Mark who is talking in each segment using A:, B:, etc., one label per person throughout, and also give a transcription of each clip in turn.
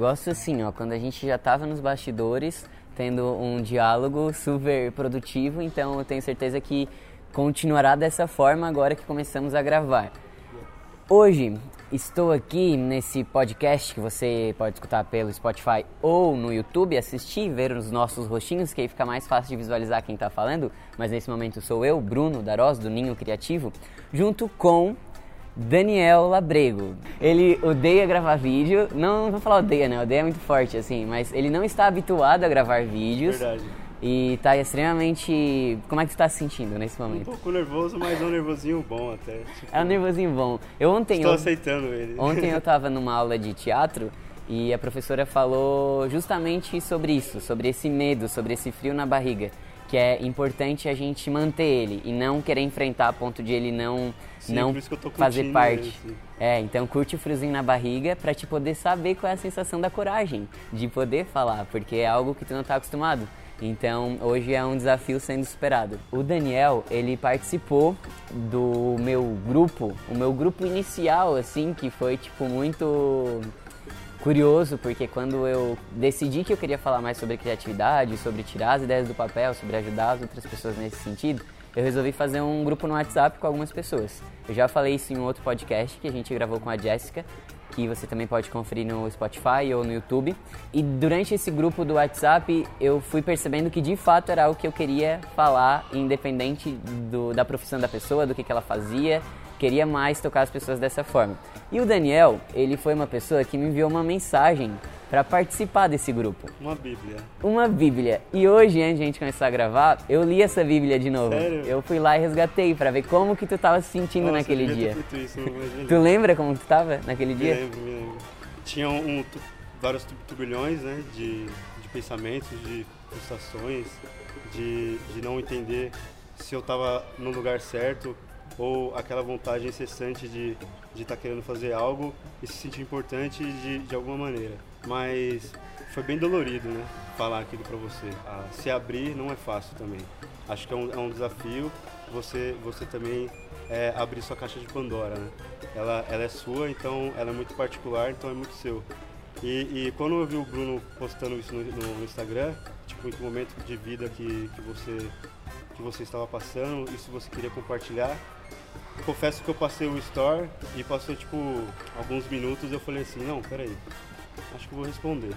A: gosto assim, ó, quando a gente já tava nos bastidores, tendo um diálogo super produtivo, então eu tenho certeza que continuará dessa forma agora que começamos a gravar. Hoje estou aqui nesse podcast que você pode escutar pelo Spotify ou no YouTube, assistir, ver os nossos rostinhos, que aí fica mais fácil de visualizar quem está falando. Mas nesse momento sou eu, Bruno Daros, do Ninho Criativo, junto com Daniel Labrego. Ele odeia gravar vídeo, não, vou falar odeia, né? Odeia é muito forte, assim, mas ele não está habituado a gravar vídeos.
B: Verdade.
A: E tá extremamente. Como é que você tá se sentindo nesse
B: Um
A: momento?
B: pouco nervoso, mas é um nervosinho bom até. Tipo,
A: É um nervosinho bom. Eu ontem.
B: Estou
A: eu-
B: aceitando ele.
A: Ontem eu estava numa aula de teatro e a professora falou justamente sobre isso, sobre esse medo, sobre esse frio na barriga, que é importante a gente manter ele e não querer enfrentar a ponto de ele não
B: Sim,
A: não fazer parte.
B: ele, sim.
A: É, então curte o friozinho na barriga pra te poder saber qual é a sensação da coragem de poder falar, porque é algo que tu não tá acostumado. Então, hoje é um desafio sendo superado. O Daniel, ele participou do meu grupo, o meu grupo inicial, assim, que foi, tipo, muito curioso, porque quando eu decidi que eu queria falar mais sobre criatividade, sobre tirar as ideias do papel, sobre ajudar as outras pessoas nesse sentido, eu resolvi fazer um grupo no WhatsApp com algumas pessoas. Eu já falei isso em um outro podcast que a gente gravou com a Jéssica, que você também pode conferir no Spotify ou no YouTube. E durante esse grupo do WhatsApp, eu fui percebendo que de fato era algo que eu queria falar, independente do- da profissão da pessoa, do que, que ela fazia, queria mais tocar as pessoas dessa forma. E o Daniel, ele foi uma pessoa que me enviou uma mensagem para participar desse grupo.
B: Uma bíblia.
A: Uma Bíblia. E hoje, antes de a gente começar a gravar, eu li essa Bíblia de novo.
B: Sério?
A: Eu fui lá e resgatei para ver como que tu tava se sentindo
B: Nossa,
A: naquele dia.
B: isso, me
A: Tu lembra como tu tava naquele
B: Me
A: dia?
B: lembro, me lembro. Tinha um, vários tu- turbilhões, né, de, de pensamentos, de frustrações, de, de não entender se eu estava no lugar certo ou aquela vontade incessante de estar de tá querendo fazer algo e se sentir importante de, de alguma maneira. Mas foi bem dolorido, né, falar aquilo para você. Ah, se abrir não é fácil também. Acho que é um, é um desafio você, você também é, abrir sua caixa de Pandora, né? Ela, ela é sua, então ela é muito particular, então é muito seu. E, e quando eu vi o Bruno postando isso no, no- Instagram, tipo, em momento de vida que, que, você, que você estava passando se você queria compartilhar, confesso que eu passei o store e passou, tipo, alguns minutos eu falei assim, não, peraí, acho que eu vou responder.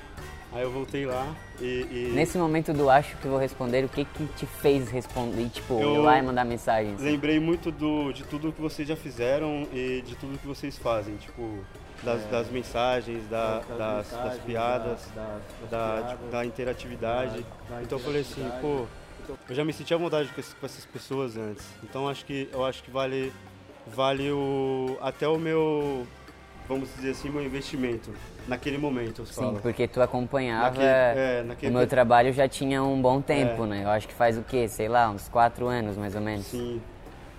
B: Aí eu voltei lá e... e
A: Nesse momento do acho que vou responder, o que que te fez responder, tipo,
B: Eu-
A: ir lá e mandar mensagens?
B: lembrei muito do, de tudo que vocês já fizeram e de tudo que vocês fazem, tipo, das, das mensagens, da-
C: Das mensagens,
B: piadas,
C: das- das- das
B: da,
C: piadas,
B: da interatividade.
C: da- da
B: então eu falei assim,
C: interatividade.
B: pô, eu já me senti à vontade com essas pessoas antes. Então acho que eu acho que vale, vale o, até o meu, vamos dizer assim, meu investimento naquele momento, eu
A: Sim,
B: falo.
A: porque tu acompanhava
B: Naquele- é,
A: o
B: naquele-
A: meu trabalho já tinha um bom tempo,
B: É.
A: né? Eu acho que faz o quê? Sei lá, uns quatro anos mais ou menos.
B: Sim,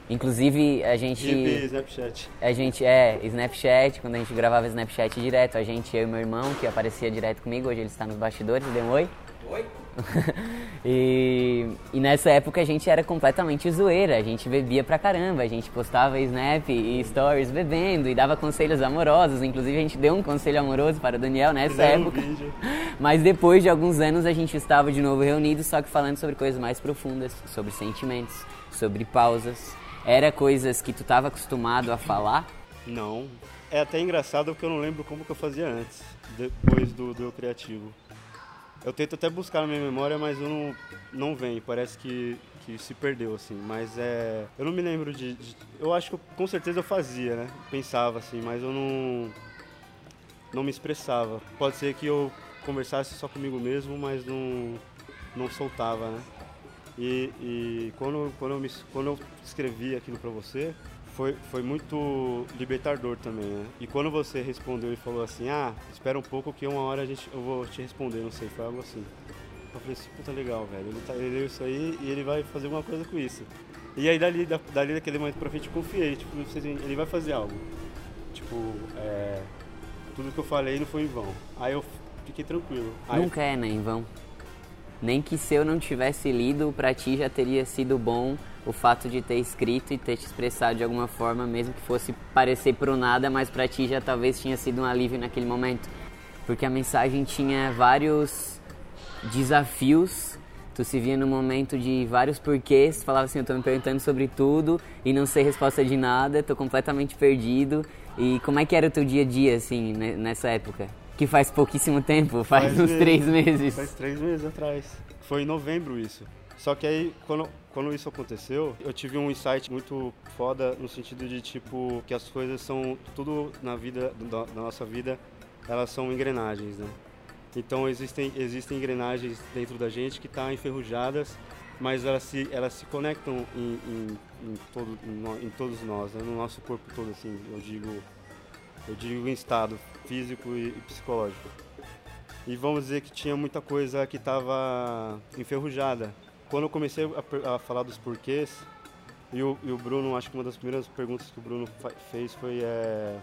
A: Inclusive, a gente.
B: GB, Snapchat.
A: A gente, é, Snapchat, quando a gente gravava Snapchat direto, a gente, eu e meu irmão, que aparecia direto comigo, hoje ele está nos bastidores, deu um oi. Oi. e, e nessa época a gente era completamente zoeira, a gente bebia pra caramba, a gente postava Snap e Stories bebendo e dava conselhos amorosos, inclusive a gente deu um conselho amoroso para o Daniel nessa época.
B: vídeo.
A: Mas depois de alguns anos a gente estava de novo reunidos, só que falando sobre coisas mais profundas, sobre sentimentos, sobre pausas. Era coisas que tu estava acostumado a falar?
B: Não. É até engraçado porque eu não lembro como que eu fazia antes, depois do, do criativo. Eu tento até buscar na minha memória, mas eu não, não vem. Parece que, que se perdeu, assim. Mas é. Eu não me lembro de. de- eu acho que com certeza eu fazia, né? Pensava, assim, mas eu não. Não me expressava. Pode ser que eu conversasse só comigo mesmo, mas não, não soltava, né? E, e quando, quando, eu me, quando eu escrevi aquilo pra você, foi, foi muito libertador também, né? E quando você respondeu e falou assim, ah, espera um pouco que uma hora a gente, eu vou te responder, não sei, foi algo assim. Eu falei assim, puta legal, velho, ele, tá, ele leu isso aí e ele vai fazer alguma coisa com isso. E aí dali, da- dali daquele momento pra frente eu confiei, tipo, ele vai fazer algo. Tipo, é, tudo que eu falei não foi em vão. Aí eu fiquei tranquilo. Aí
A: Nunca é, né, em vão. Nem que se eu não tivesse lido, pra ti já teria sido bom o fato de ter escrito e ter te expressado de alguma forma, mesmo que fosse parecer pro nada, mas pra ti já talvez tinha sido um alívio naquele momento. porque a mensagem tinha vários desafios. Tu se via no momento de vários porquês, tu falava assim, eu tô me perguntando sobre tudo e não sei resposta de nada, tô completamente perdido. E como é que era o teu dia a dia, assim, nessa época? Que faz pouquíssimo tempo, faz, faz uns meses, três meses.
B: Faz três meses atrás. Foi em novembro isso. Só que aí, quando, quando isso aconteceu, eu tive um insight muito foda no sentido de, tipo, que as coisas são, tudo na vida, da, nossa vida, elas são engrenagens, né? Então existem, existem engrenagens dentro da gente que estão tá enferrujadas, mas elas se, elas se conectam em, em, em, todo, em, em todos nós, né? no nosso corpo todo, assim, eu digo, eu digo em estado físico e, e psicológico. E vamos dizer que tinha muita coisa que estava enferrujada. Quando eu comecei a, a, falar dos porquês, e o, e o Bruno, acho que uma das primeiras perguntas que o Bruno fez foi é,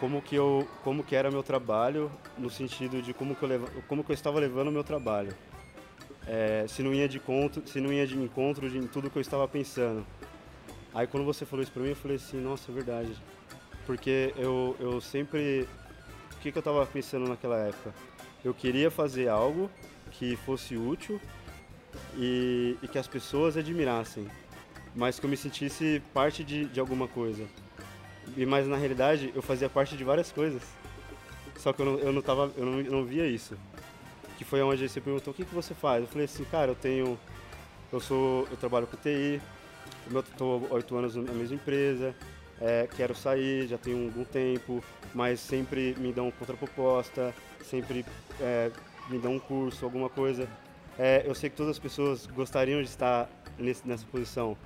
B: como que eu como que era meu trabalho no sentido de como que eu leva, como que eu estava levando o meu trabalho. É, se não ia de conto se não ia de encontro de tudo que eu estava pensando. Aí quando você falou isso para mim eu falei assim nossa é verdade. Porque eu eu sempre o que que eu estava pensando naquela época? Eu queria fazer algo que fosse útil e, e que as pessoas admirassem mas que eu me sentisse parte de, de alguma coisa e mas na realidade eu fazia parte de várias coisas. Só que eu não, eu não, tava, eu não, eu não via isso. Que foi onde você perguntou o que, que você faz. Eu falei assim, cara, eu tenho. Eu sou. Eu trabalho com TI, estou oito anos na mesma empresa, é, quero sair, já tenho algum tempo, mas sempre me dão contraproposta, sempre é, me dão um curso, alguma coisa. É, eu sei que todas as pessoas gostariam de estar nesse, nessa posição,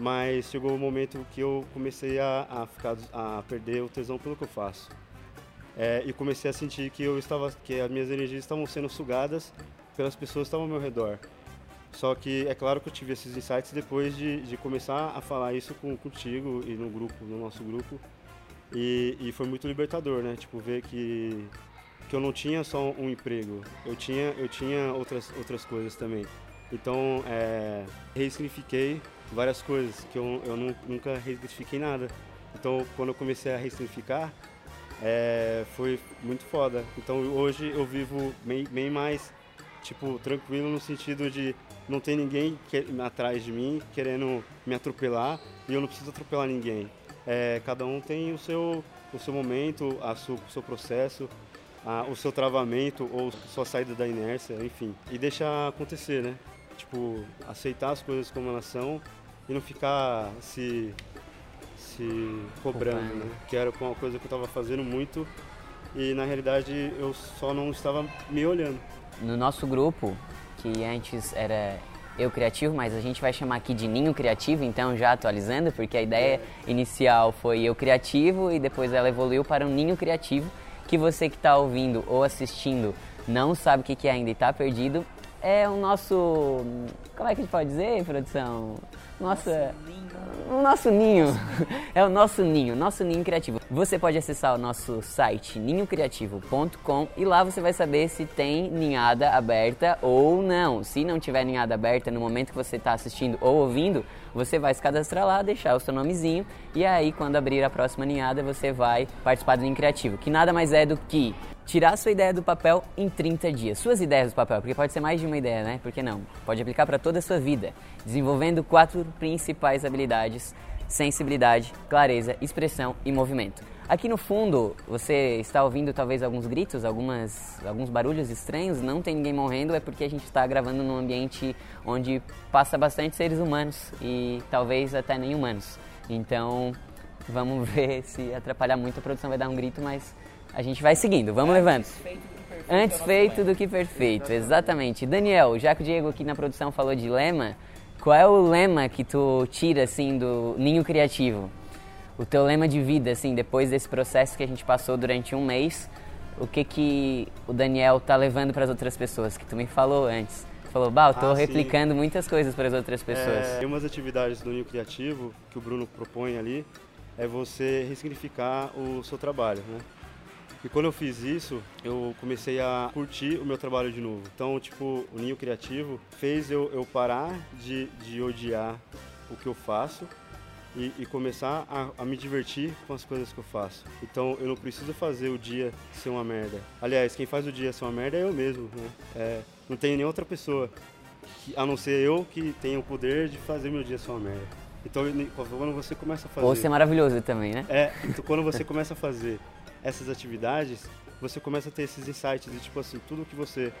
B: mas chegou o um momento que eu comecei a, a, ficar, a perder o tesão pelo que eu faço. É, e comecei a sentir que eu estava, que as minhas energias estavam sendo sugadas pelas pessoas que estavam ao meu redor. Só que é claro que eu tive esses insights depois de, de começar a falar isso com, contigo e no grupo, no nosso grupo. E, e foi muito libertador, né? Tipo, ver que, que eu não tinha só um emprego, eu tinha, eu tinha outras, outras coisas também. Então, é, ressignifiquei várias coisas, que eu, eu nunca ressignifiquei nada. Então, quando eu comecei a ressignificar, é, foi muito foda. Então, hoje eu vivo bem, bem mais, tipo, tranquilo no sentido de não tem ninguém que, atrás de mim querendo me atropelar e eu não preciso atropelar ninguém. É, cada um tem o seu, o seu momento, a sua, o seu processo, a, o seu travamento ou sua saída da inércia, enfim. E deixar acontecer, né? Tipo, aceitar as coisas como elas são e não ficar se, se cobrando, né? Que era uma coisa que eu estava fazendo muito e na realidade eu só não estava me olhando.
A: No nosso grupo, que antes era eu criativo, mas a gente vai chamar aqui de ninho criativo, então já atualizando, porque a ideia inicial foi eu criativo e depois ela evoluiu para um ninho criativo, que você que está ouvindo ou assistindo não sabe o que é ainda e está perdido, é o nosso. Como é que a gente pode dizer, produção? Nossa, o nosso ninho. É o nosso ninho, nosso ninho criativo. Você pode acessar o nosso site ninhocriativo.com e lá você vai saber se tem ninhada aberta ou não. Se não tiver ninhada aberta no momento que você está assistindo ou ouvindo, você vai se cadastrar lá, deixar o seu nomezinho e aí quando abrir a próxima ninhada você vai participar do Ninho Criativo, que nada mais é do que tirar sua ideia do papel em 30 dias. Suas ideias do papel, porque pode ser mais de uma ideia, né? Por que não? Pode aplicar para toda a sua vida, desenvolvendo quatro principais habilidades: sensibilidade, clareza, expressão e movimento. Aqui no fundo, você está ouvindo talvez alguns gritos, algumas, alguns barulhos estranhos. Não tem ninguém morrendo, é porque a gente está gravando num ambiente onde passa bastante seres humanos e talvez até nem humanos. Então, vamos ver se atrapalhar muito a produção vai dar um grito, mas a gente vai seguindo, vamos é, levando. Antes feito do que perfeito, exatamente. Daniel, já que o Diego aqui na produção falou de lema, qual é o lema que tu tira assim do ninho criativo? O teu lema de vida, assim, depois desse processo que a gente passou durante um mês, o que que o Daniel tá levando para as outras pessoas que tu me falou antes? Falou, bah, eu tô ah, replicando sim. muitas coisas para as outras pessoas.
B: É, umas atividades do ninho criativo que o Bruno propõe ali é você ressignificar o seu trabalho, né? E quando eu fiz isso, eu comecei a curtir o meu trabalho de novo. Então, tipo, o Ninho Criativo fez eu, eu parar de, de odiar o que eu faço e, e começar a, a, me divertir com as coisas que eu faço. Então eu não preciso fazer o dia ser uma merda. Aliás, quem faz o dia ser uma merda é eu mesmo. Né? É, não tem nem outra pessoa, que, a não ser eu, que tenha o poder de fazer meu dia ser uma merda. Então quando você começa a fazer.
A: Ou ser maravilhoso também, né?
B: É, então quando você começa a fazer essas atividades, você começa a ter esses insights de tipo assim, tudo que você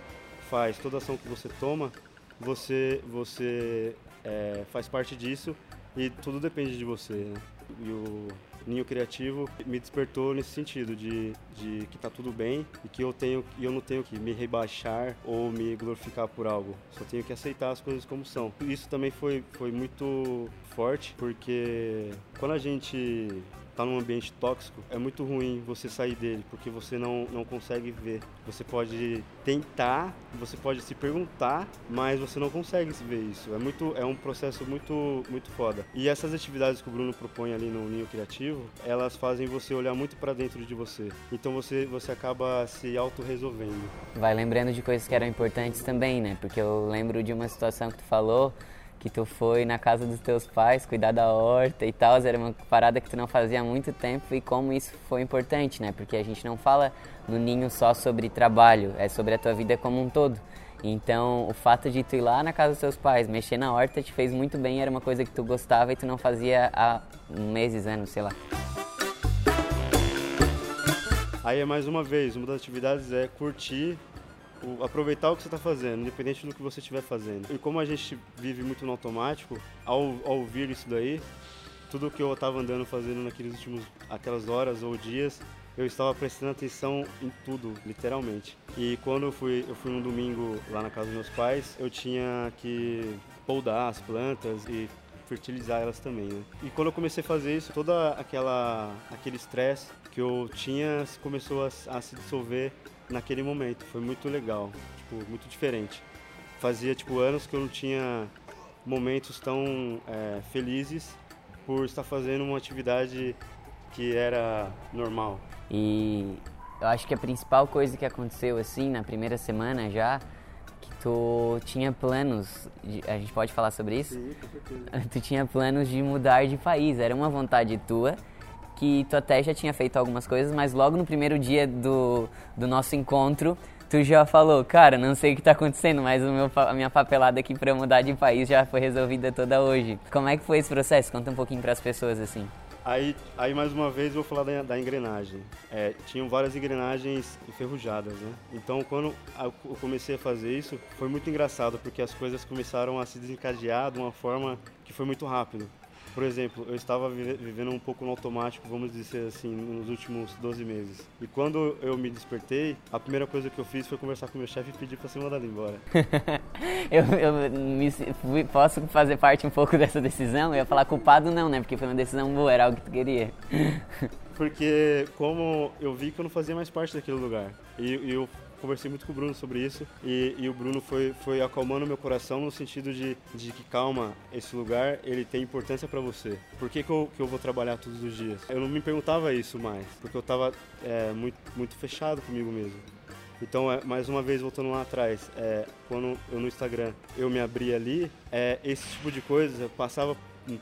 B: faz, toda ação que você toma, você, você é, faz parte disso e tudo depende de você. Né? E o Ninho Criativo me despertou nesse sentido de, de que tá tudo bem e que eu tenho eu não tenho que me rebaixar ou me glorificar por algo. Só tenho que aceitar as coisas como são. Isso também foi, foi muito forte porque quando a gente está num ambiente tóxico, é muito ruim você sair dele, porque você não, não consegue ver. Você pode tentar, você pode se perguntar, mas você não consegue ver isso. É muito é um processo muito muito foda. E essas atividades que o Bruno propõe ali no Ninho Criativo, elas fazem você olhar muito para dentro de você. Então você você acaba se auto-resolvendo.
A: Vai lembrando de coisas que eram importantes também, né? Porque eu lembro de uma situação que tu falou que tu foi na casa dos teus pais cuidar da horta e tal, era uma parada que tu não fazia há muito tempo e como isso foi importante, né? Porque a gente não fala no ninho só sobre trabalho, é sobre a tua vida como um todo. Então, o fato de tu ir lá na casa dos teus pais, mexer na horta, te fez muito bem, era uma coisa que tu gostava e tu não fazia há meses, anos, sei lá.
B: Aí é mais uma vez, uma das atividades é curtir o, aproveitar o que você está fazendo, independente do que você estiver fazendo. E como a gente vive muito no automático, ao, ao ouvir isso daí, tudo que eu estava andando fazendo naqueles últimos, aquelas horas ou dias, eu estava prestando atenção em tudo, literalmente. E quando eu fui, eu fui no domingo lá na casa dos meus pais, eu tinha que poldar as plantas e fertilizar elas também, né? E quando eu comecei a fazer isso, toda aquela aquele estresse que eu tinha começou a, a se dissolver naquele momento. Foi muito legal, tipo, muito diferente. Fazia tipo anos que eu não tinha momentos tão é, felizes por estar fazendo uma atividade que era normal.
A: E eu acho que a principal coisa que aconteceu assim na primeira semana já que tu tinha planos, de, a gente pode falar sobre isso?
B: Sim, com certeza.
A: Tu tinha planos de mudar de país, era uma vontade tua que tu até já tinha feito algumas coisas, mas logo no primeiro dia do, do nosso encontro, tu já falou, cara, não sei o que está acontecendo, mas meu, a minha papelada aqui para mudar de país já foi resolvida toda hoje. Como é que foi esse processo? Conta um pouquinho para as pessoas assim.
B: Aí, aí mais uma vez vou falar da, da engrenagem. É, tinham várias engrenagens enferrujadas, né? Então quando eu comecei a fazer isso, foi muito engraçado porque as coisas começaram a se desencadear de uma forma que foi muito rápido. Por exemplo, eu estava vivendo um pouco no automático, vamos dizer assim, nos últimos 12 meses. E quando eu me despertei, a primeira coisa que eu fiz foi conversar com meu chefe e pedir para ser mandado embora.
A: eu, eu me, fui, posso fazer parte um pouco dessa decisão? Eu ia falar culpado não, né? Porque foi uma decisão boa, era algo que tu queria.
B: Porque como eu vi que eu não fazia mais parte daquele lugar. E, e eu conversei muito com o Bruno sobre isso e, e o Bruno foi, foi acalmando meu coração no sentido de, de que, calma, esse lugar ele tem importância para você. Por que, que, eu, que eu vou trabalhar todos os dias? Eu não me perguntava isso mais, porque eu estava é, muito, muito fechado comigo mesmo. Então, é, mais uma vez, voltando lá atrás, é, quando eu no Instagram eu me abri ali, é, esse tipo de coisa passava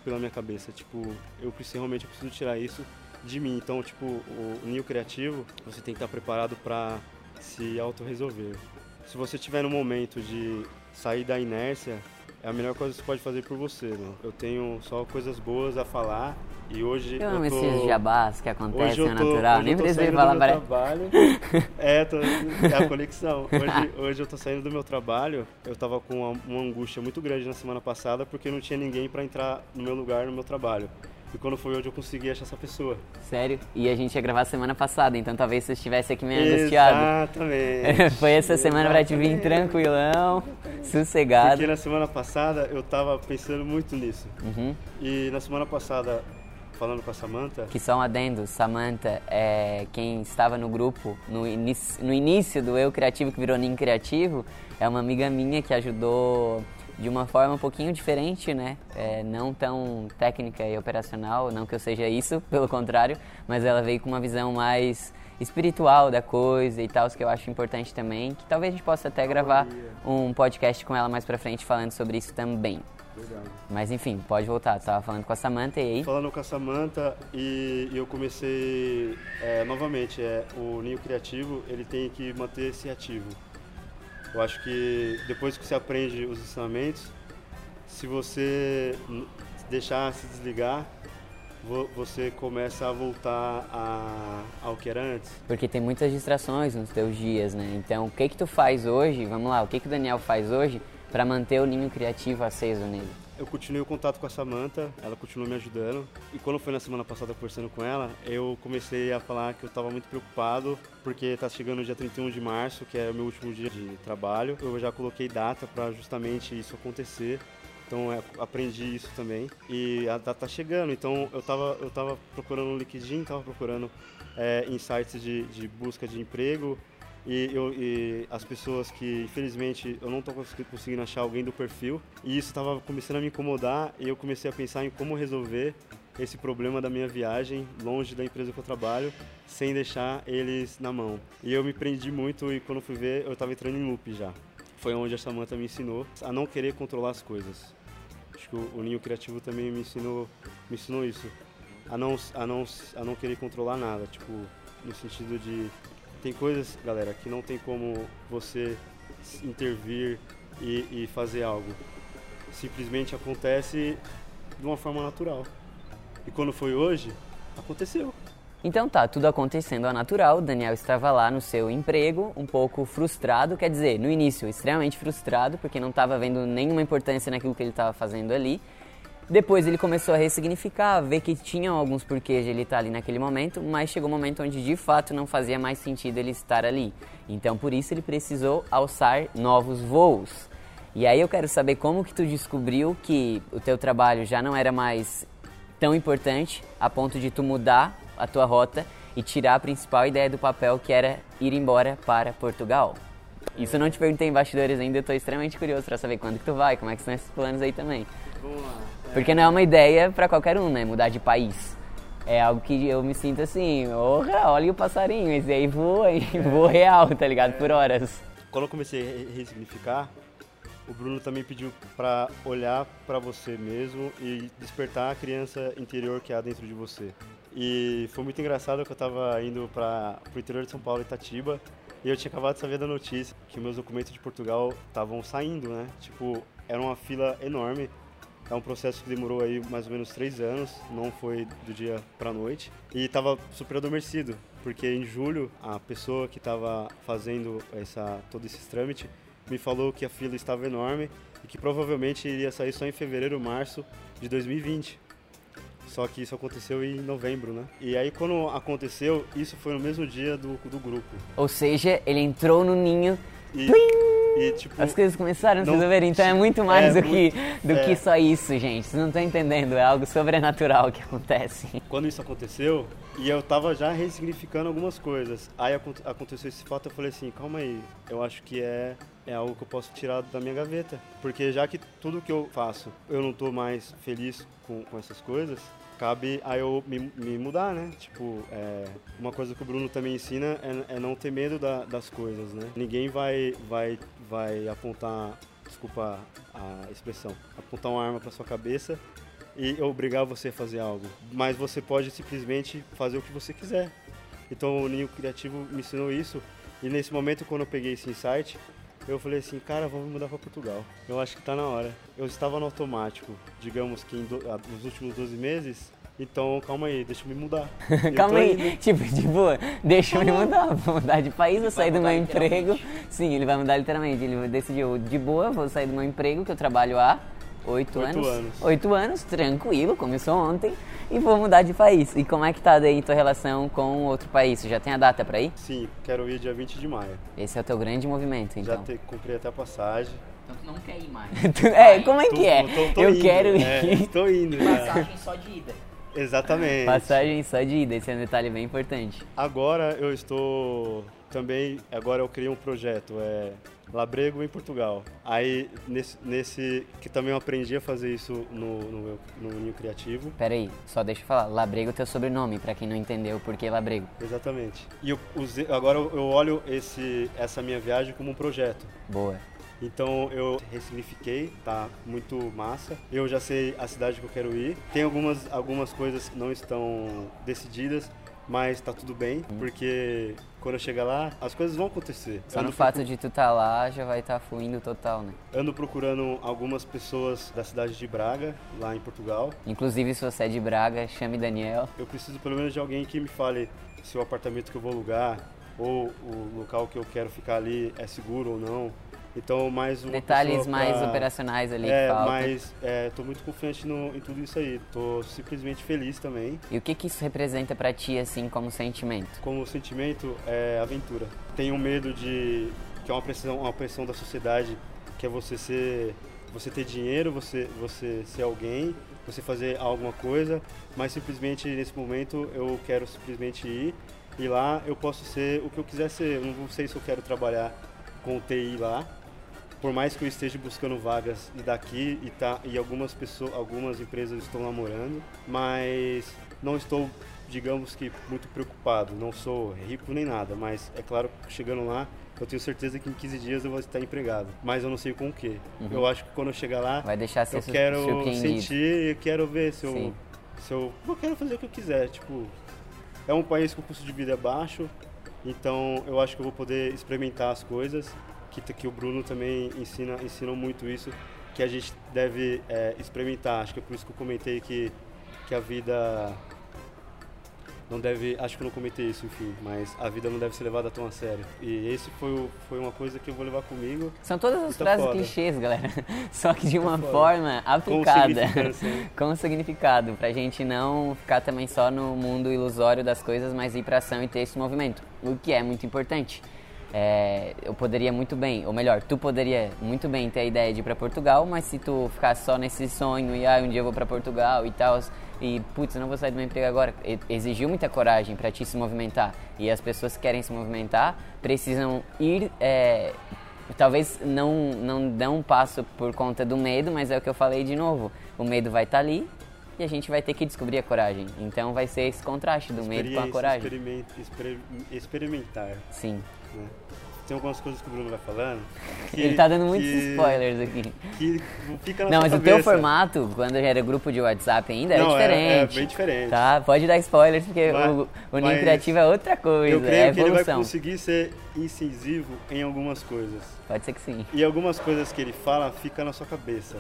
B: pela minha cabeça. Tipo, eu preciso, realmente eu preciso tirar isso de mim. Então, tipo, o Ninho Criativo, você tem que estar preparado para se autorresolver. Se você tiver no momento de sair da inércia, é a melhor coisa que você pode fazer por você, né? Eu tenho só coisas boas a falar e hoje
A: eu amo
B: eu tô...
A: esses jabás que acontecem,
B: é
A: natural. Nem precisa falar
B: para trabalho. é, tô... é a conexão. Hoje, hoje eu tô saindo do meu trabalho. Eu tava com uma, uma angústia muito grande na semana passada porque não tinha ninguém para entrar no meu lugar no meu trabalho. E quando foi hoje eu consegui achar essa pessoa.
A: Sério? E a gente ia gravar semana passada, então talvez você estivesse aqui meio angustiado.
B: Exatamente.
A: foi essa semana pra te vir tranquilão, sossegado.
B: Porque na semana passada eu tava pensando muito nisso.
A: Uhum.
B: E na semana passada, falando com a Samantha.
A: Que só um adendo, Samantha é quem estava no grupo no, inicio, no início do Eu Criativo, que virou Nin Criativo, é uma amiga minha que ajudou de uma forma um pouquinho diferente, né? É, não tão técnica e operacional, não que eu seja isso, pelo contrário, mas ela veio com uma visão mais espiritual da coisa e tal, que eu acho importante também, que talvez a gente possa até gravar um podcast com ela mais pra frente falando sobre isso também. Mas enfim, pode voltar. Tu tava falando com a Samantha e aí?
B: Falando com a Samantha e eu comecei é, novamente, é, o Ninho Criativo ele tem que manter-se ativo. Eu acho que depois que você aprende os ensinamentos, se você deixar se desligar, vo- você começa a voltar a, ao que era antes.
A: Porque tem muitas distrações nos teus dias, né? Então, o que que tu faz hoje? Vamos lá, o que que o Daniel faz hoje para manter o ninho criativo aceso nele?
B: Eu continuei o contato com a Samantha, ela continuou me ajudando. E quando foi na semana passada conversando com ela, eu comecei a falar que eu estava muito preocupado, porque tá chegando o dia 31 de março, que é o meu último dia de trabalho. Eu já coloquei data para justamente isso acontecer. Então é, aprendi isso também. E a data tá chegando, então eu tava, eu tava procurando no LinkedIn, tava procurando é, em sites de, de busca de emprego. E, eu, e as pessoas que, infelizmente, eu não estou conseguindo achar alguém do perfil. E isso estava começando a me incomodar e eu comecei a pensar em como resolver esse problema da minha viagem longe da empresa que eu trabalho, sem deixar eles na mão. E eu me prendi muito e quando fui ver, eu estava entrando em loop já. Foi onde a Samantha me ensinou a não querer controlar as coisas. Acho que o, o Ninho Criativo também me ensinou, me ensinou isso. A não, a, não, a não querer controlar nada, tipo, no sentido de tem coisas, galera, que não tem como você intervir e, e fazer algo. Simplesmente acontece de uma forma natural. E quando foi hoje, aconteceu.
A: Então tá, tudo acontecendo ao natural. Daniel estava lá no seu emprego, um pouco frustrado, quer dizer, no início extremamente frustrado, porque não estava vendo nenhuma importância naquilo que ele estava fazendo ali. Depois ele começou a ressignificar, a ver que tinham alguns porquês de ele estar ali naquele momento, mas chegou um momento onde de fato não fazia mais sentido ele estar ali. Então por isso ele precisou alçar novos voos. E aí eu quero saber como que tu descobriu que o teu trabalho já não era mais tão importante a ponto de tu mudar a tua rota e tirar a principal ideia do papel que era ir embora para Portugal. Isso eu não te perguntei em bastidores ainda, eu tô extremamente curioso para saber quando que tu vai, como é que são esses planos aí também.
B: Vamos lá.
A: Porque não é uma ideia para qualquer um, né? Mudar de país. É algo que eu me sinto assim, orra, olha o passarinho, esse aí voa e voa real, tá ligado? Por horas.
B: Quando eu comecei a re- ressignificar, o Bruno também pediu para olhar para você mesmo e despertar a criança interior que há dentro de você. E foi muito engraçado que eu estava indo para o interior de São Paulo, Itatiba, e eu tinha acabado de saber da notícia que meus documentos de Portugal estavam saindo, né? Tipo, era uma fila enorme. É um processo que demorou aí mais ou menos três anos, não foi do dia para noite. E estava super adormecido, porque em julho a pessoa que estava fazendo essa, todo esse trâmite me falou que a fila estava enorme e que provavelmente iria sair só em fevereiro, março de 2020. Só que isso aconteceu em novembro, né? E aí quando aconteceu, isso foi no mesmo dia do, do grupo.
A: Ou seja, ele entrou no ninho,
B: E, e tipo,
A: as coisas começaram a se resolver, então é muito mais
B: é
A: do, que,
B: muito-
A: do
B: é.
A: que só isso, gente. Vocês não estão entendendo, é algo sobrenatural que acontece.
B: quando isso aconteceu, e eu tava já ressignificando algumas coisas. Aí acon- aconteceu esse fato, eu falei assim, calma aí, eu acho que é, é algo que eu posso tirar da minha gaveta. Porque já que tudo que eu faço, eu não tô mais feliz com, com essas coisas, cabe a eu me, me mudar, né? Tipo, é, uma coisa que o Bruno também ensina é, é não ter medo da- das coisas, né? Ninguém vai, vai, vai apontar, desculpa a expressão, apontar uma arma pra sua cabeça e obrigar você a fazer algo. Mas você pode simplesmente fazer o que você quiser. Então o Ninho Criativo me ensinou isso. E nesse momento, quando eu peguei esse insight, eu falei assim, cara, vamos mudar para Portugal. Eu acho que tá na hora. Eu estava no automático, digamos que do- nos últimos 12 meses. Então, calma aí, deixa eu me mudar.
A: Calma aí,
B: indo.
A: tipo, de boa, deixa eu me mudar, vou mudar de país, vou sair do meu emprego. Sim, ele vai mudar literalmente. Ele decidiu, de boa, vou sair do meu emprego, que eu trabalho há oito
B: Oito
A: anos.
B: anos.
A: Oito anos, tranquilo, começou ontem, e vou mudar de país. E como é que tá daí tua relação com outro país? Você já tem a data pra ir?
B: Sim, quero ir dia 20 de maio.
A: Esse é o teu grande movimento,
B: Já
A: então.
B: te, comprei até a passagem.
C: Então tu não quer ir mais.
A: É, como é
B: Tô-
A: que é?
B: tô- tô
A: eu
B: indo,
A: quero ir.
B: É, tô indo já.
C: Passagem só de ida.
B: Exatamente.
A: Passagem só de ida, esse é um detalhe bem importante.
B: Agora eu estou também, agora eu criei um projeto, é Labrego em Portugal. Aí nesse, nesse que também eu aprendi a fazer isso no, no, meu- no Ninho Criativo.
A: Pera aí, só deixa eu falar. Labrego é teu sobrenome, pra quem não entendeu por que Labrego.
B: Exatamente. E eu agora eu eu olho esse, essa minha viagem como um projeto.
A: Boa.
B: Então eu ressignifiquei, tá muito massa. Eu já sei a cidade que eu quero ir. Tem algumas, algumas coisas que não estão decididas, mas tá tudo bem, porque quando eu chegar lá, as coisas vão acontecer.
A: Só
B: Ando
A: no fato
B: procu-
A: de tu estar lá já vai estar fluindo total, né?
B: Ando procurando algumas pessoas da cidade de Braga, lá em Portugal.
A: Inclusive, se você é de Braga, chame Daniel.
B: Eu preciso pelo menos de alguém que me fale se o apartamento que eu vou alugar ou o local que eu quero ficar ali é seguro ou não. Então, mais uma
A: Detalhes mais
B: pra-
A: operacionais ali
B: É,
A: que faltam.
B: mas é, tô muito confiante no, em tudo isso aí. Tô simplesmente feliz também.
A: E o que que isso representa pra ti, assim, como sentimento?
B: Como sentimento, é aventura. Tenho medo de que é uma pressão, uma pressão da sociedade, que é você ser, você ter dinheiro, você, você ser alguém, você fazer alguma coisa, mas simplesmente nesse momento eu quero simplesmente ir e lá eu posso ser o que eu quiser ser. Eu não sei se eu quero trabalhar com TI lá, por mais que eu esteja buscando vagas e daqui e tá e algumas pessoas, algumas empresas estão namorando, mas não estou, digamos que muito preocupado. Não sou rico nem nada, mas é claro que chegando lá eu tenho certeza que em 15 dias eu vou estar empregado, mas eu não sei com o quê. Eu acho que quando eu chegar lá,
A: Vai deixar ser
B: eu quero sentir e quero ver se eu,
A: Sim.
B: se eu. Eu quero fazer o que eu quiser. Tipo, é um país com o custo de vida é baixo, então eu acho que eu vou poder experimentar as coisas. Que, que o Bruno também ensina, ensina muito isso, que a gente deve é, experimentar. Acho que é por isso que eu comentei que, que a vida não deve, acho que eu não comentei isso, enfim, mas a vida não deve ser levada tão a sério. E esse foi, o- foi uma coisa que eu vou levar comigo
A: São todas as frases
B: foda.
A: clichês, galera. Só que de uma forma aplicada.
B: né?
A: com significado, pra gente não ficar também só no mundo ilusório das coisas, mas ir pra ação e ter esse movimento, o que é muito importante. É, eu poderia muito bem, ou melhor, tu poderia muito bem ter a ideia de ir pra Portugal, mas se tu ficar só nesse sonho e ah, um dia eu vou pra Portugal e tal, e putz, eu não vou sair do meu emprego agora, exigiu muita coragem pra ti se movimentar. E as pessoas que querem se movimentar precisam ir é, talvez não, não dão um passo por conta do medo, mas é o que eu falei de novo. O medo vai estar ali e a gente vai ter que descobrir a coragem. Então vai ser esse contraste do medo com a coragem.
B: experiment- exper- experimentar.
A: Sim.
B: Né? Tem algumas coisas que o Bruno vai falando. que-
A: Ele tá dando muitos
B: que-
A: spoilers aqui.
B: Que fica na
A: Não, mas o teu
B: cabeça.
A: formato, quando era grupo de WhatsApp ainda, era
B: Não, é-
A: diferente.
B: é bem diferente.
A: Tá? Pode dar spoilers, porque
B: Mas-
A: o, o Ninho Criativo é outra coisa,
B: Eu creio
A: é
B: que ele vai conseguir ser incisivo em algumas coisas.
A: Pode ser que sim.
B: E algumas coisas que ele fala fica na sua cabeça.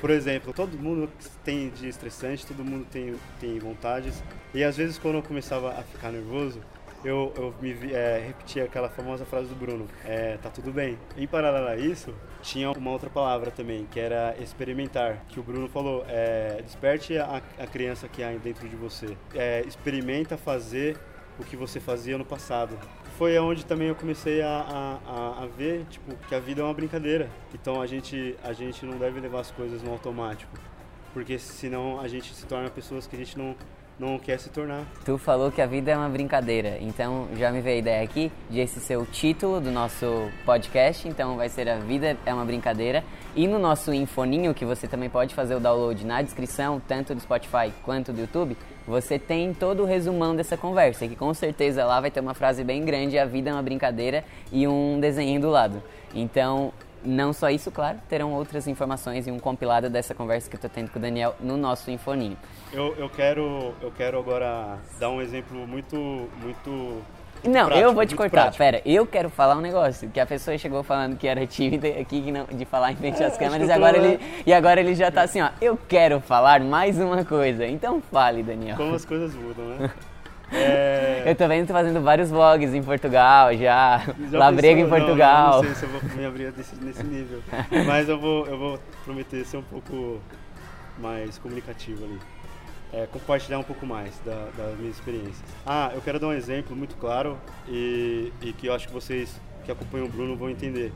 B: Por exemplo, todo mundo tem dia estressante, todo mundo tem, tem vontades. E às vezes quando eu começava a ficar nervoso, eu, eu me é, repetia aquela famosa frase do Bruno, é, tá tudo bem. Em paralelo a isso, tinha uma outra palavra também, que era experimentar, que o Bruno falou, é, desperte a, a criança que há dentro de você. É, experimenta fazer o que você fazia no passado. Foi onde também eu comecei a, a- a ver tipo, que a vida é uma brincadeira. Então a gente, a gente não deve levar as coisas no automático. Porque senão a gente se torna pessoas que a gente não, não quer se tornar.
A: Tu falou que a vida é uma brincadeira, então já me veio a ideia aqui de esse ser o título do nosso podcast, então vai ser A Vida é uma Brincadeira. E no nosso infoninho, que você também pode fazer o download na descrição, tanto do Spotify quanto do YouTube, você tem todo o resumão dessa conversa, que com certeza lá vai ter uma frase bem grande, A Vida é uma Brincadeira, e um desenho do lado. Então, não só isso, claro, terão outras informações e um compilado dessa conversa que eu tô tendo com o Daniel no nosso infoninho.
B: Eu, eu, quero, eu quero agora dar um exemplo muito, muito
A: Não,
B: prático,
A: eu vou te cortar.
B: prático.
A: Pera, eu quero falar um negócio. Que a pessoa chegou falando que era tímida aqui que não- de falar em frente às câmeras e agora, ele, e agora ele já tá assim, ó. Eu quero falar mais uma coisa. Então fale, Daniel.
B: Como as coisas mudam, né? É,
A: Eu tô vendo tu fazendo vários vlogs em Portugal já.
B: já
A: Labrego em
B: pensou? Não,
A: Portugal.
B: Não, sei se eu vou me abrir desse, nesse nível. Mas eu vou, eu vou prometer ser um pouco mais comunicativo ali. É, compartilhar um pouco mais da- das minhas experiências. Ah, eu quero dar um exemplo muito claro e, e que eu acho que vocês que acompanham o Bruno vão entender.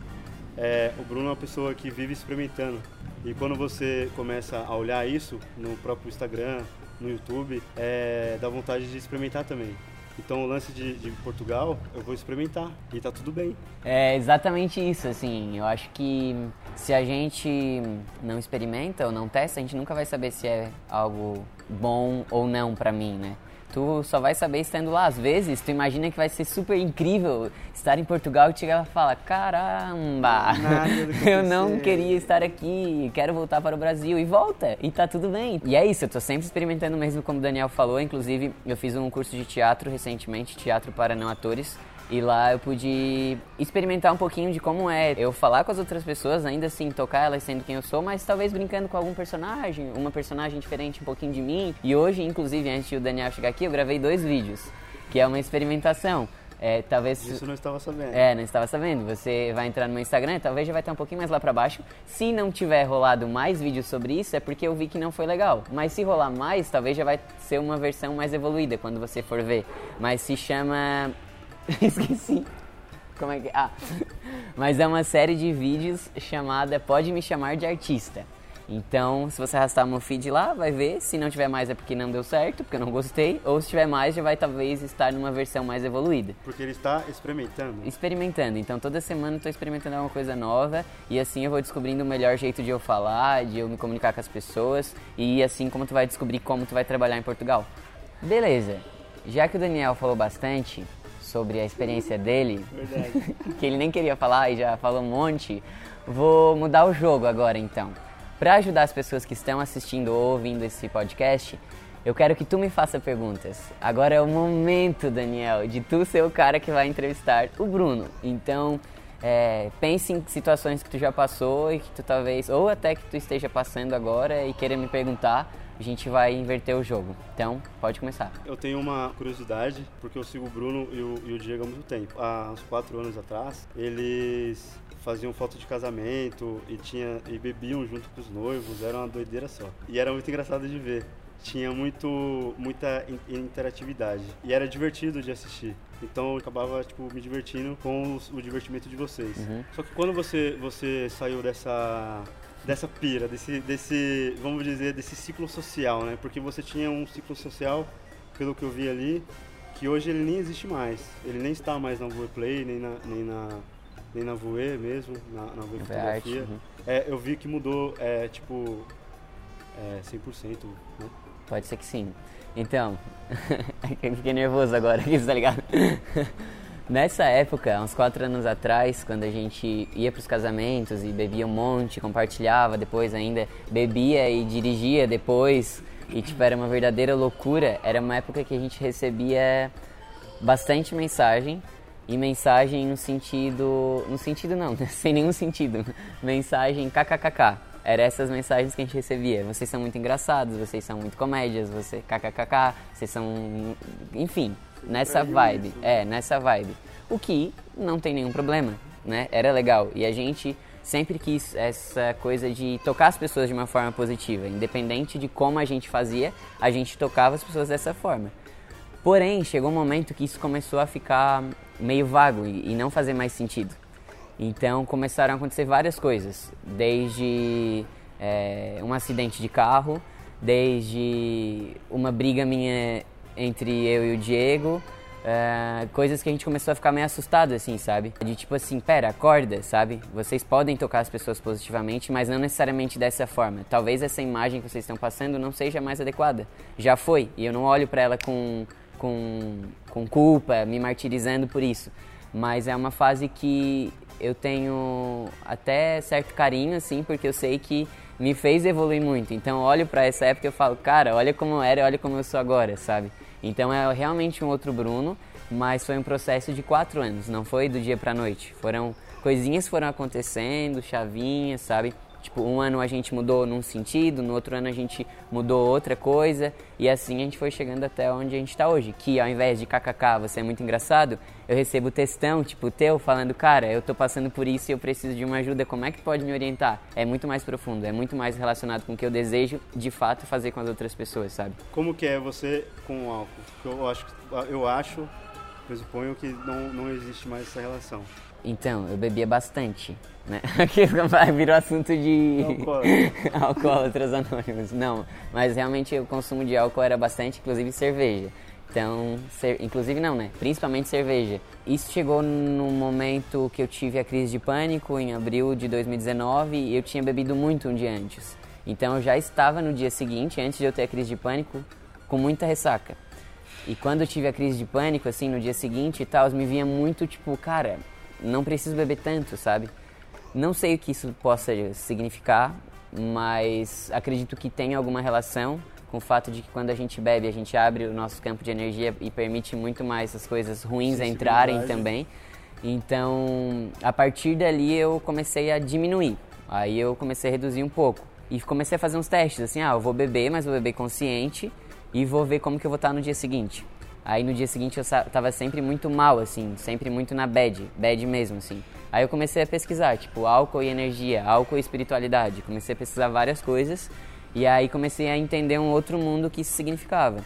B: É, o Bruno é uma pessoa que vive experimentando. E quando você começa a olhar isso no próprio Instagram, no YouTube, é, dá vontade de experimentar também. Então o lance de, de Portugal, eu vou experimentar e tá tudo bem.
A: É exatamente isso, assim. Eu acho que se a gente não experimenta ou não testa, a gente nunca vai saber se é algo bom ou não pra mim, né? Tu só vai saber estando lá. Às vezes, tu imagina que vai ser super incrível estar em Portugal e chegar e falar: caramba, eu não
B: acontecer."
A: queria estar aqui, quero voltar para o Brasil. E volta, e tá tudo bem. E é isso, eu tô sempre experimentando mesmo, como o Daniel falou. Inclusive, eu fiz um curso de teatro recentemente teatro para não atores. E lá eu pude experimentar um pouquinho de como é eu falar com as outras pessoas, ainda assim tocar elas sendo quem eu sou, mas talvez brincando com algum personagem, uma personagem diferente um pouquinho de mim. E hoje, inclusive, antes do Daniel chegar aqui, eu gravei dois vídeos, que é uma experimentação. É, talvez
B: Isso não estava sabendo.
A: é, não estava sabendo. Você vai entrar no meu Instagram, talvez já vai estar um pouquinho mais lá pra baixo. Se não tiver rolado mais vídeos sobre isso, é porque eu vi que não foi legal. Mas se rolar mais, talvez já vai ser uma versão mais evoluída quando você for ver. Mas se chama. Esqueci. Como é que. Ah! Mas é uma série de vídeos chamada Pode Me Chamar de Artista. Então, se você arrastar meu feed lá, vai ver. Se não tiver mais é porque não deu certo, porque eu não gostei. Ou se tiver mais, já vai talvez estar numa versão mais evoluída
B: Porque ele está experimentando.
A: experimentando. Então toda semana eu tô experimentando alguma coisa nova e assim eu vou descobrindo o melhor jeito de eu falar, de eu me comunicar com as pessoas e assim como tu vai descobrir como tu vai trabalhar em Portugal. Beleza. Já que o Daniel falou bastante sobre a experiência dele, que ele nem queria falar e já falou um monte, vou mudar o jogo agora então. Para ajudar as pessoas que estão assistindo ou ouvindo esse podcast, eu quero que tu me faça perguntas. Agora é o momento, Daniel, de tu ser o cara que vai entrevistar o Bruno. Então, é, pense em situações que tu já passou e que tu talvez, ou até que tu esteja passando agora e queira me perguntar, a gente vai inverter o jogo. Então, pode começar.
B: Eu tenho uma curiosidade, porque eu sigo o Bruno e o, e o Diego há muito tempo. Há uns quatro anos atrás, eles faziam foto de casamento e, tinha, e bebiam junto com os noivos, era uma doideira só. E era muito engraçado de ver. Tinha muito, muita in- interatividade e era divertido de assistir. Então eu acabava tipo, me divertindo com os- o divertimento de vocês. Só que quando você, você saiu dessa, dessa pira, desse, desse, vamos dizer, desse ciclo social, né? Porque você tinha um ciclo social, pelo que eu vi ali, que hoje ele nem existe mais. Ele nem está mais na Voe Play, nem na, nem na, nem na Voe mesmo, na, na Voe Fotografia.
A: uhum.
B: É, eu vi que mudou, é, tipo, é, 100%, né?
A: Pode ser que sim. Então, eu fiquei nervoso agora, tá ligado? Nessa época, uns quatro anos atrás, quando a gente ia pros casamentos e bebia um monte, compartilhava, depois ainda bebia e dirigia depois, e tipo, era uma verdadeira loucura, era uma época que a gente recebia bastante mensagem, e mensagem no sentido. No sentido não, sem nenhum sentido. Mensagem kkkk. Era essas mensagens que a gente recebia. Vocês são muito engraçados, vocês são muito comédias, você kkkk, vocês são. Enfim, nessa vibe. É, nessa vibe. O que não tem nenhum problema, né? Era legal. E a gente sempre quis essa coisa de tocar as pessoas de uma forma positiva. Independente de como a gente fazia, a gente tocava as pessoas dessa forma. Porém, chegou um momento que isso começou a ficar meio vago e não fazer mais sentido. Então começaram a acontecer várias coisas, desde é, um acidente de carro, desde uma briga minha entre eu e o Diego, é, coisas que a gente começou a ficar meio assustado, assim, sabe? De tipo assim, pera, acorda, sabe? Vocês podem tocar as pessoas positivamente, mas não necessariamente dessa forma. Talvez essa imagem que vocês estão passando não seja mais adequada. Já foi, e eu não olho pra ela com, com, com culpa, me martirizando por isso. Mas é uma fase que eu tenho até certo carinho, assim, porque eu sei que me fez evoluir muito. Então olho pra essa época e eu falo, cara, olha como eu era olha como eu sou agora, sabe? Então é realmente um outro Bruno, mas foi um processo de quatro anos, não foi do dia pra noite. Foram coisinhas foram acontecendo, chavinhas, sabe? Tipo, um ano a gente mudou num sentido, no outro ano a gente mudou outra coisa, e assim a gente foi chegando até onde a gente tá hoje. Que ao invés de kkk, você é muito engraçado, eu recebo textão, tipo, teu, falando, cara, eu tô passando por isso e eu preciso de uma ajuda, como é que pode me orientar? É muito mais profundo, é muito mais relacionado com o que eu desejo, de fato, fazer com as outras pessoas, sabe?
B: Como que é você com o álcool? Eu acho, eu acho, presuponho que não, não existe mais essa relação.
A: Então, eu bebia bastante, né? Aqui virou assunto de
B: Alcoólatra.
A: alcoólatras anônimos. Não, mas realmente o consumo de álcool era bastante, inclusive cerveja. Então, cer- inclusive não, né? Principalmente cerveja. Isso chegou no momento que eu tive a crise de pânico, em abril de 2019, e eu tinha bebido muito um dia antes. Então eu já estava no dia seguinte, antes de eu ter a crise de pânico, com muita ressaca. E quando eu tive a crise de pânico, assim, no dia seguinte e tal, me vinha muito tipo, cara, não preciso beber tanto, sabe? Não sei o que isso possa significar, mas acredito que tem alguma relação com o fato de que quando a gente bebe, a gente abre o nosso campo de energia e permite muito mais as coisas ruins entrarem também. Então, a partir dali eu comecei a diminuir. Aí eu comecei a reduzir um pouco. E comecei a fazer uns testes, assim, ah, eu vou beber, mas vou beber consciente e vou ver como que eu vou estar no dia seguinte. Aí no dia seguinte eu tava sempre muito mal, assim, sempre muito na bad, bad mesmo, assim. Aí eu comecei a pesquisar, tipo, álcool e energia, álcool e espiritualidade. Comecei a pesquisar várias coisas e aí comecei a entender um outro mundo que isso significava.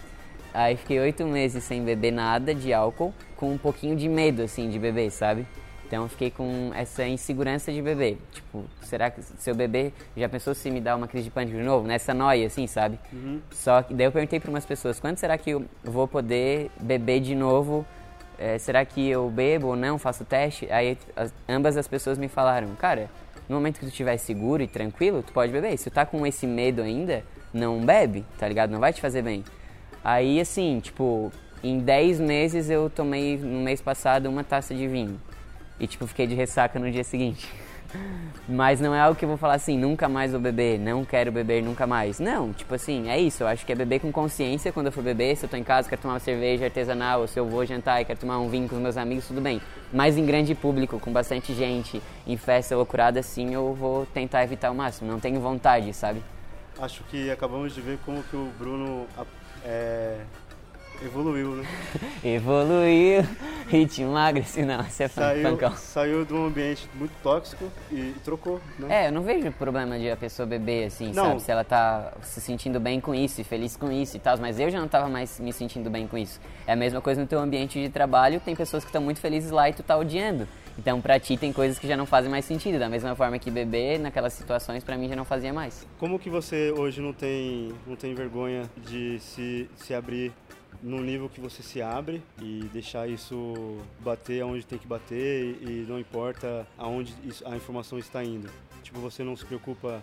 A: Aí fiquei oito meses sem beber nada de álcool, com um pouquinho de medo, assim, de beber, sabe? Então fiquei com essa insegurança de beber. Tipo, será que se eu beber, já pensou se me dá uma crise de pânico de novo? Nessa noia, assim, sabe? Uhum. Só que daí eu perguntei para umas pessoas, quando será que eu vou poder beber de novo? É, será que eu bebo ou não? Faço teste? Aí as, ambas as pessoas me falaram, cara, no momento que tu estiver seguro e tranquilo, tu pode beber. Se tu tá com esse medo ainda, não bebe, tá ligado? Não vai te fazer bem. Aí, assim, tipo, em 10 meses eu tomei, no mês passado, uma taça de vinho. E, tipo, fiquei de ressaca no dia seguinte. Mas não é algo que eu vou falar assim, nunca mais vou beber, não quero beber nunca mais. Não, tipo assim, é isso. Eu acho que é beber com consciência quando eu for beber. Se eu tô em casa, quero tomar uma cerveja artesanal, ou se eu vou jantar e quero tomar um vinho com os meus amigos, tudo bem. Mas em grande público, com bastante gente, em festa loucurada, assim, eu vou tentar evitar o máximo. Não tenho vontade, sabe?
B: Acho que acabamos de ver como que o Bruno é, evoluiu, né?
A: evoluiu, ritmo agressivo, não, você é
B: saiu, saiu de um ambiente muito tóxico e, trocou, né?
A: É, eu não vejo problema de a pessoa beber, assim, não. sabe? Se ela tá se sentindo bem com isso e feliz com isso e tal, mas eu já não tava mais me sentindo bem com isso. É a mesma coisa no teu ambiente de trabalho, tem pessoas que estão muito felizes lá e tu tá odiando. Então, pra ti tem coisas que já não fazem mais sentido, da mesma forma que beber naquelas situações para mim já não fazia mais.
B: Como que você hoje não tem não tem vergonha de se se abrir no nível que você se abre e deixar isso bater aonde tem que bater e, não importa aonde a informação está indo. Tipo, você não se preocupa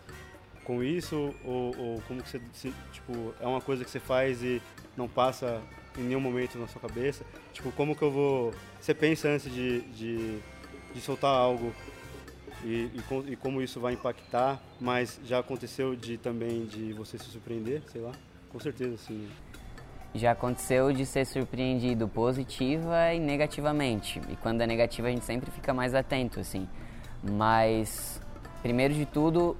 B: com isso ou, ou como que você se, tipo é uma coisa que você faz e não passa em nenhum momento na sua cabeça tipo como que eu vou você pensa antes de, de de soltar algo e, e, e, como isso vai impactar, mas já aconteceu de também de você se surpreender, sei lá, com certeza sim.
A: Já aconteceu de ser surpreendido positiva e negativamente. E quando é negativa a gente sempre fica mais atento, assim. Mas, primeiro de tudo,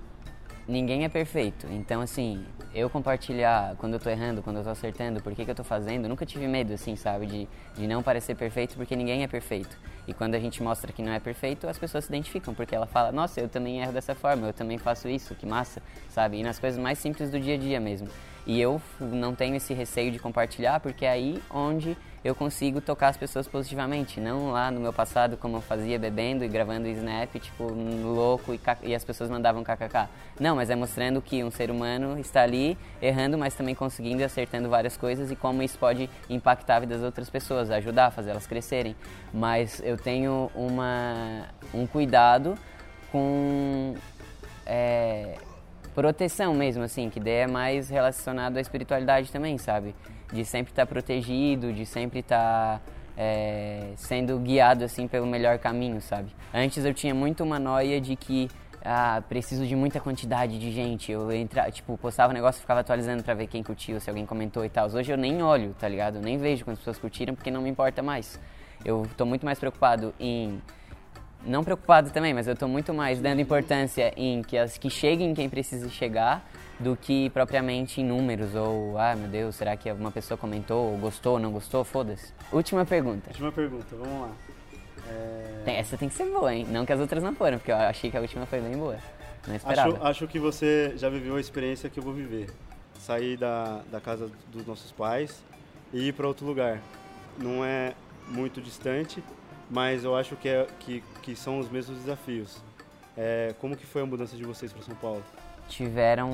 A: ninguém é perfeito. Então, assim, eu compartilhar quando eu tô errando, quando eu tô acertando, por que, que eu tô fazendo, nunca tive medo, assim, sabe, de, de não parecer perfeito, porque ninguém é perfeito. E quando a gente mostra que não é perfeito, as pessoas se identificam, porque ela fala, nossa, eu também erro dessa forma, eu também faço isso, que massa, sabe? E nas coisas mais simples do dia a dia mesmo. E eu não tenho esse receio de compartilhar, porque é aí onde eu consigo tocar as pessoas positivamente, não lá no meu passado como eu fazia bebendo e gravando snap, tipo, louco e, e, as pessoas mandavam kkk. Não, mas é mostrando que um ser humano está ali errando, mas também conseguindo e acertando várias coisas e como isso pode impactar a vida das outras pessoas, ajudar, fazer elas crescerem. Mas eu tenho uma, um cuidado com é, proteção mesmo, assim, que daí é mais relacionado à espiritualidade também, sabe? de sempre estar tá protegido, de sempre estar tá, é, sendo guiado assim pelo melhor caminho, sabe? Antes eu tinha muito uma noia de que ah, preciso de muita quantidade de gente. Eu entra, tipo, postava um negócio e ficava atualizando para ver quem curtiu, se alguém comentou e tal. Hoje eu nem olho, tá ligado? Eu nem vejo quantas pessoas curtiram porque não me importa mais. Eu tô muito mais preocupado em não preocupado também, mas eu estou muito mais dando importância em que as que cheguem quem precisa chegar do que propriamente em números ou, ah, meu Deus, será que alguma pessoa comentou, ou gostou, ou não gostou? Foda-se. Última pergunta.
B: Última pergunta, vamos lá.
A: É... Tem, essa tem que ser boa, hein? Não que as outras não foram, porque eu achei que a última foi bem boa. Não esperava.
B: Acho, acho que você já viveu a experiência que eu vou viver. Sair da, da casa dos nossos pais e ir para outro lugar. Não é muito distante, mas eu acho que, é, que, que são os mesmos desafios. É, como que foi a mudança de vocês para São Paulo?
A: tiveram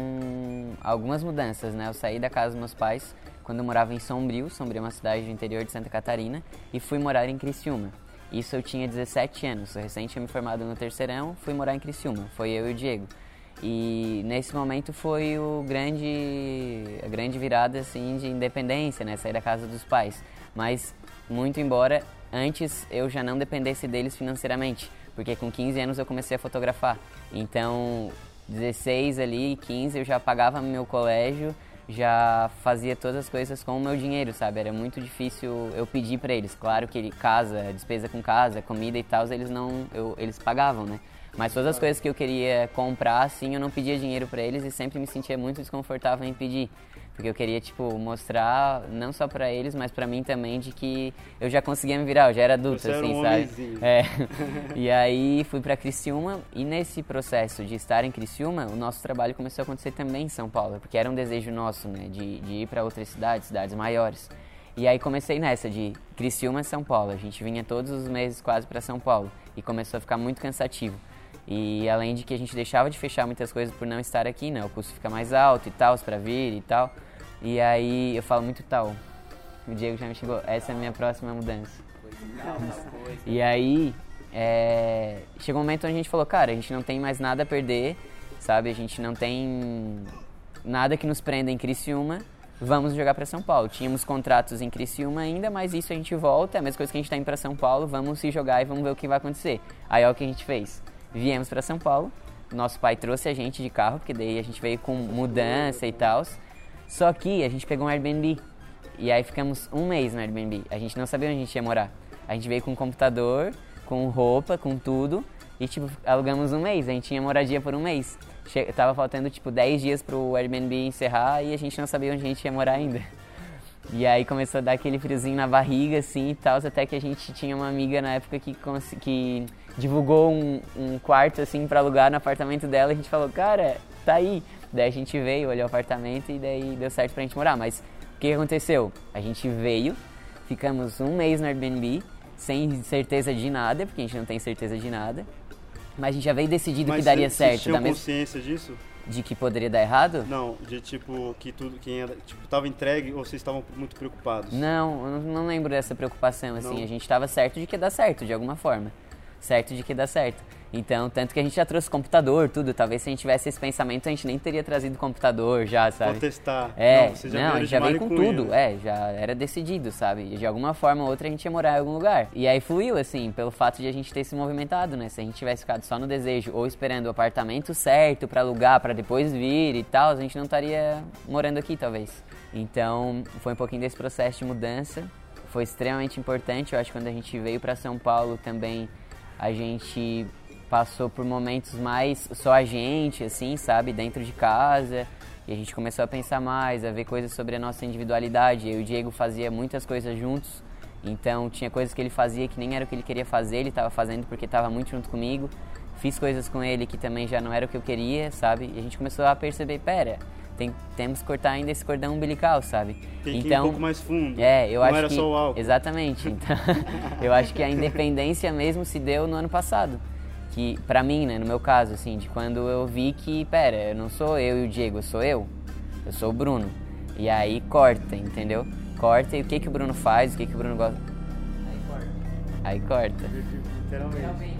A: algumas mudanças, né? Eu saí da casa dos meus pais quando eu morava em Sombrio, Sombrio é uma cidade do interior de Santa Catarina, e fui morar em Criciúma. Isso eu tinha 17 anos, eu recente tinha me formado no terceirão, fui morar em Criciúma, foi eu e o Diego. E nesse momento foi o grande, a grande virada assim de independência, né? Sair da casa dos pais. Mas muito embora antes eu já não dependesse deles financeiramente, porque com 15 anos eu comecei a fotografar. Então, 16 ali, 15 eu já pagava meu colégio, já fazia todas as coisas com o meu dinheiro, sabe? Era muito difícil eu pedir para eles. Claro que casa, despesa com casa, comida e tal, eles não, eu, eles pagavam, né? Mas todas as coisas que eu queria comprar, assim, eu não pedia dinheiro para eles e sempre me sentia muito desconfortável em pedir. Porque eu queria, tipo, mostrar, não só pra eles, mas pra mim também, de que eu já conseguia me virar, eu já era adulto,
B: Você
A: assim,
B: um
A: sabe?
B: homenzinho.
A: É. e aí fui pra Criciúma, e nesse processo de estar em Criciúma, o nosso trabalho começou a acontecer também em São Paulo, porque era um desejo nosso, né, de, de ir pra outras cidades, cidades maiores. E aí comecei nessa, de Criciúma, São Paulo. A gente vinha todos os meses quase pra São Paulo, e começou a ficar muito cansativo. E além de que a gente deixava de fechar muitas coisas por não estar aqui, né? O custo fica mais alto e tal, para vir e tal. E aí eu falo muito tal. O Diego já me chegou, essa é a minha próxima mudança. E aí é, chegou um momento onde a gente falou, cara, a gente não tem mais nada a perder, sabe? A gente não tem nada que nos prenda em Criciúma. Vamos jogar para São Paulo. Tínhamos contratos em Criciúma ainda, mas isso a gente volta, é a mesma coisa que a gente tá indo para São Paulo, vamos se jogar e vamos ver o que vai acontecer. Aí é o que a gente fez. Viemos para São Paulo, nosso pai trouxe a gente de carro, porque daí a gente veio com mudança e tal. Só que a gente pegou um Airbnb. E aí ficamos um mês no Airbnb. A gente não sabia onde a gente ia morar. A gente veio com um computador, com roupa, com tudo. E, tipo, alugamos um mês. A gente tinha moradia por um mês. Che tava faltando, tipo, 10 dias pro Airbnb encerrar e a gente não sabia onde a gente ia morar ainda. E aí começou a dar aquele friozinho na barriga, assim, e tal. Até que a gente tinha uma amiga na época que, que divulgou um, um quarto, assim, pra alugar no apartamento dela. E a gente falou, cara, tá aí. Daí a gente veio, olhou o apartamento e daí deu certo pra gente morar. Mas o que aconteceu? A gente veio, ficamos um mês no Airbnb, sem certeza de nada, porque a gente não tem certeza de nada. Mas a gente já veio decidido
B: Mas
A: que daria
B: cê-
A: certo.
B: Vocês tinham
A: da mes-
B: consciência disso?
A: De que poderia dar errado?
B: Não, de tipo, que tudo, quem era, tipo, tava entregue ou vocês estavam muito preocupados?
A: Não, eu não, não lembro dessa preocupação, assim.
B: Não?
A: A gente tava certo de que ia dar certo, de alguma forma. Certo de que ia dar certo. Então, tanto que a gente já trouxe computador, tudo. Talvez se a gente tivesse esse pensamento, a gente nem teria trazido computador já,
B: Pra
A: sabe?
B: testar.
A: É, não,
B: vieram
A: a gente já veio com tudo,
B: né?
A: é, já era decidido, sabe? De alguma forma ou outra a gente ia morar em algum lugar. E aí fluiu, assim, pelo fato de a gente ter se movimentado, né? Se a gente tivesse ficado só no desejo ou esperando o apartamento certo pra alugar, pra depois vir e tal, a gente não estaria morando aqui, talvez. Então, foi um pouquinho desse processo de mudança. Foi extremamente importante, eu acho que quando a gente veio pra São Paulo também, a gente passou por momentos mais só a gente, assim, sabe, dentro de casa. E a gente começou a pensar mais, a ver coisas sobre a nossa individualidade. Eu e o Diego fazia muitas coisas juntos, então tinha coisas que ele fazia que nem era o que ele queria fazer, ele estava fazendo porque estava muito junto comigo. Fiz coisas com ele que também já não era o que eu queria, sabe? E a gente começou a perceber, pera, tem, temos que cortar ainda esse cordão umbilical, sabe?
B: Tem que ir
A: então,
B: um pouco mais fundo.
A: é, eu
B: Não
A: acho
B: era
A: que
B: só o álcool.
A: exatamente. Então, eu acho que a independência mesmo se deu no ano passado. Que pra mim, né, no meu caso, assim, de quando eu vi que, pera, eu não sou eu e o Diego, eu sou eu. Eu sou o Bruno. E aí corta, entendeu? Corta e o que que o Bruno faz, o que que o Bruno gosta. Aí corta.
B: Literalmente.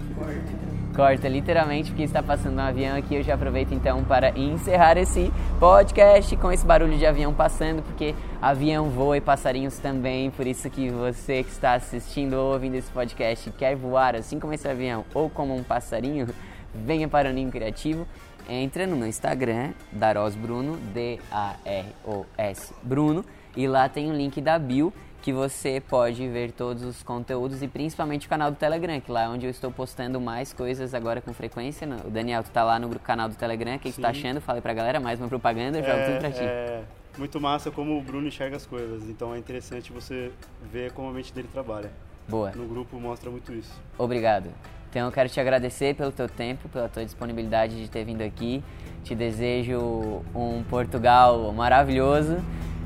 A: Corta literalmente porque está passando um avião aqui. Eu já aproveito então para encerrar esse podcast com esse barulho de avião passando, porque avião voa e passarinhos também. Por isso que você que está assistindo ou ouvindo esse podcast quer voar assim como esse avião ou como um passarinho, venha para o Ninho Criativo. Entra no meu Instagram, Daros Bruno, D-A-R-O-S Bruno, e lá tem o link da bio que você pode ver todos os conteúdos e principalmente o canal do Telegram, que lá é onde eu estou postando mais coisas agora com frequência. O Daniel, tu tá lá no canal do Telegram, o que, que tu tá achando? Fala aí pra galera, mais uma propaganda, eu jogo tudo pra ti.
B: é muito massa como o Bruno enxerga as coisas. Então é interessante você ver como a mente dele trabalha.
A: Boa,
B: No grupo mostra muito isso.
A: obrigado. Então eu quero te agradecer pelo teu tempo, pela tua disponibilidade de ter vindo aqui. Te desejo um Portugal maravilhoso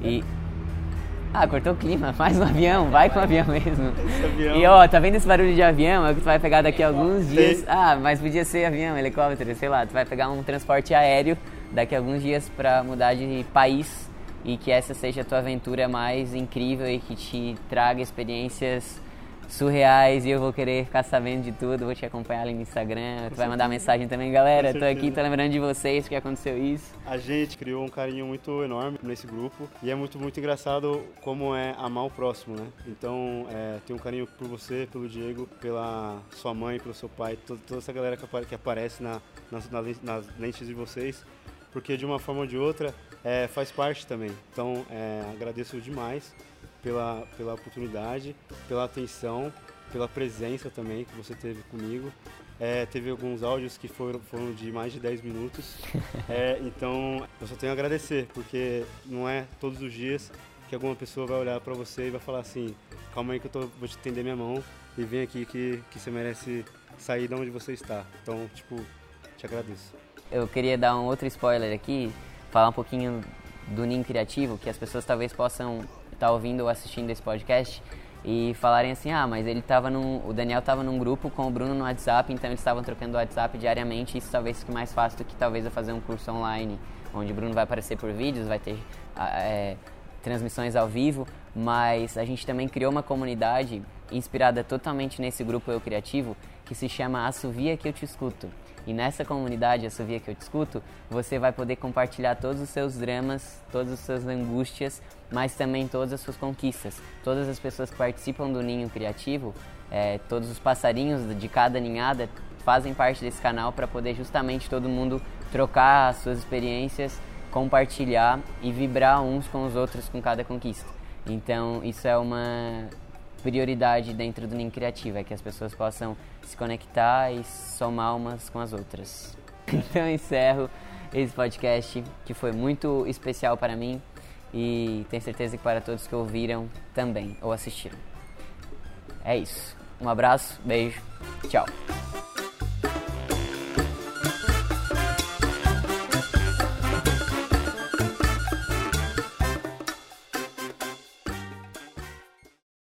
A: e... Ah, cortou o clima, faz um avião, vai com o avião mesmo.
B: Avião-
A: E ó, tá vendo esse barulho de avião? É o que tu vai pegar daqui a alguns dias. Ah, mas podia ser avião, helicóptero, sei lá. Tu vai pegar um transporte aéreo daqui a alguns dias pra mudar de país e que essa seja a tua aventura mais incrível e que te traga experiências surreais e eu vou querer ficar sabendo de tudo, vou te acompanhar ali no Instagram, tu vai mandar mensagem também, galera, tô aqui, tô lembrando de vocês que aconteceu isso.
B: A gente criou um carinho muito enorme nesse grupo e é muito, muito engraçado como é amar o próximo, né? Então, é, tem um carinho por você, pelo Diego, pela sua mãe, pelo seu pai, to- toda essa galera que, apa- que aparece na, nas, nas lentes de vocês, porque de uma forma ou de outra é, faz parte também. Então, é, agradeço demais pela, pela oportunidade, pela atenção, pela presença também que você teve comigo. É, teve alguns áudios que foram, foram de mais de 10 minutos. É, então, eu só tenho a agradecer, porque não é todos os dias que alguma pessoa vai olhar pra você e vai falar assim: calma aí que eu tô, vou te estender minha mão e vem aqui que, que você merece sair de onde você está. Então, tipo, te agradeço.
A: Eu queria dar um outro spoiler aqui, falar um pouquinho do Ninho Criativo, que as pessoas talvez possam estar ouvindo ou assistindo esse podcast e falarem assim, ah, mas ele tava num, o Daniel estava num grupo com o Bruno no WhatsApp, então eles estavam trocando o WhatsApp diariamente, isso talvez fique mais fácil do que talvez eu fazer um curso online, onde o Bruno vai aparecer por vídeos, vai ter ah, é, transmissões ao vivo, mas a gente também criou uma comunidade inspirada totalmente nesse grupo Eu Criativo, que se chama Assovia que eu te escuto. E nessa comunidade Assovia que eu te escuto, você vai poder compartilhar todos os seus dramas, todas as suas angústias, mas também todas as suas conquistas. Todas as pessoas que participam do Ninho Criativo, eh, todos os passarinhos de cada ninhada fazem parte desse canal para poder justamente todo mundo trocar as suas experiências, compartilhar e vibrar uns com os outros com cada conquista. Então, isso é uma prioridade dentro do Ninho Criativo, é que as pessoas possam se conectar e somar umas com as outras. Então, eu encerro esse podcast que foi muito especial para mim e tenho certeza que para todos que ouviram também ou assistiram. É isso. Um abraço, beijo, tchau.